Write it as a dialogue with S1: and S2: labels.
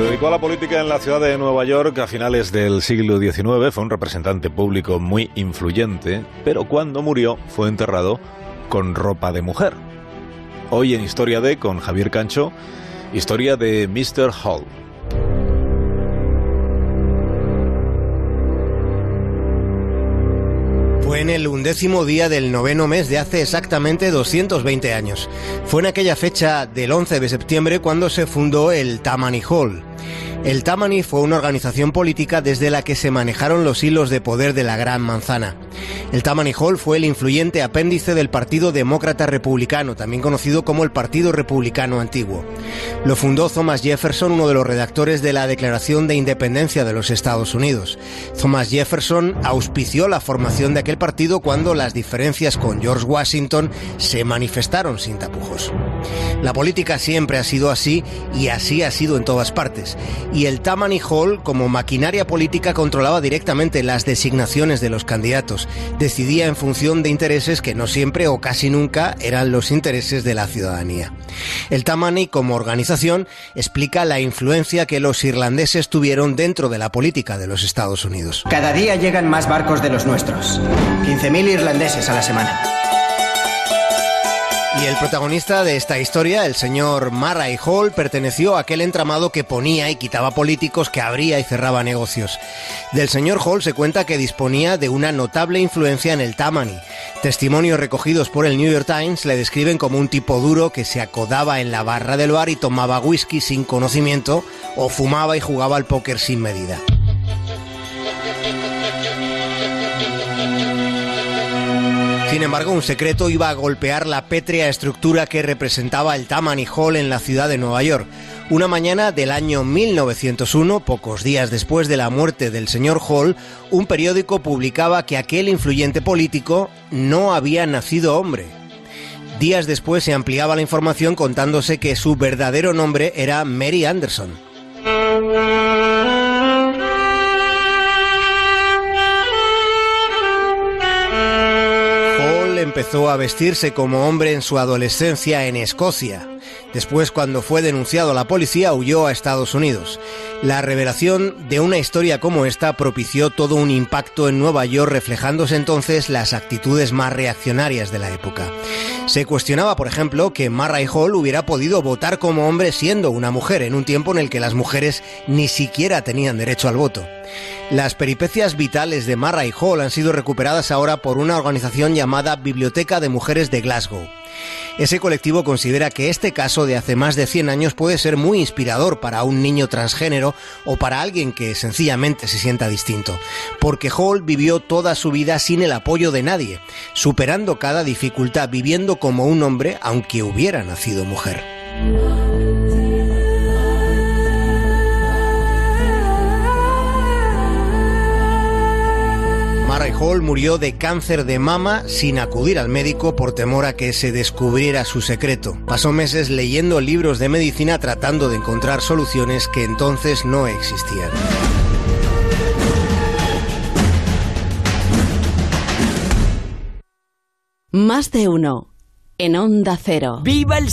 S1: dedicó a la política en la ciudad de Nueva York a finales del siglo XIX. Fue un representante público muy influyente, pero cuando murió fue enterrado con ropa de mujer. Hoy en Historia de, con Javier Cancho, historia de Mr. Hall.
S2: Fue en el undécimo día del noveno mes de hace exactamente 220 años. Fue en aquella fecha del 11 de septiembre cuando se fundó el Tammany Hall. El Tammany fue una organización política desde la que se manejaron los hilos de poder de la Gran Manzana. El Tammany Hall fue el influyente apéndice del Partido Demócrata Republicano, también conocido como el Partido Republicano Antiguo. Lo fundó Thomas Jefferson, uno de los redactores de la Declaración de Independencia de los Estados Unidos. Thomas Jefferson auspició la formación de aquel partido cuando las diferencias con George Washington se manifestaron sin tapujos. La política siempre ha sido así y así ha sido en todas partes y el Tammany Hall, como maquinaria política, controlaba directamente las designaciones de los candidatos. Decidía en función de intereses que no siempre o casi nunca eran los intereses de la ciudadanía. El Tammany, como organización, explica la influencia que los irlandeses tuvieron dentro de la política de los Estados Unidos.
S3: Cada día llegan más barcos de los nuestros. 15.000 irlandeses a la semana.
S2: Y el protagonista de esta historia, el señor Murray Hall, perteneció a aquel entramado que ponía y quitaba políticos, que abría y cerraba negocios. Del señor Hall se cuenta que disponía de una notable influencia en el Tammany. Testimonios recogidos por el New York Times le describen como un tipo duro que se acodaba en la barra del bar y tomaba whisky sin conocimiento o fumaba y jugaba al póker sin medida. Sin embargo, un secreto iba a golpear la pétrea estructura que representaba el Tammany Hall en la ciudad de Nueva York. Una mañana del año 1901, pocos días después de la muerte del señor Hall, un periódico publicaba que aquel influyente político no había nacido hombre. Días después se ampliaba la información contándose que su verdadero nombre era Mary Anderson. Empezó a vestirse como hombre en su adolescencia en Escocia. Después, cuando fue denunciado a la policía, huyó a Estados Unidos. La revelación de una historia como esta propició todo un impacto en Nueva York, reflejándose entonces las actitudes más reaccionarias de la época. Se cuestionaba, por ejemplo, que Murray Hall hubiera podido votar como hombre siendo una mujer, en un tiempo en el que las mujeres ni siquiera tenían derecho al voto. Las peripecias vitales de Murray Hall han sido recuperadas ahora por una organización llamada Biblioteca de Mujeres de Glasgow. Ese colectivo considera que este caso de hace más de 100 años puede ser muy inspirador para un niño transgénero o para alguien que sencillamente se sienta distinto, porque Hall vivió toda su vida sin el apoyo de nadie, superando cada dificultad, viviendo como un hombre aunque hubiera nacido mujer. Murray Hall murió de cáncer de mama sin acudir al médico por temor a que se descubriera su secreto. Pasó meses leyendo libros de medicina tratando de encontrar soluciones que entonces no existían.
S4: Más de uno en Onda Cero.
S5: ¡Viva el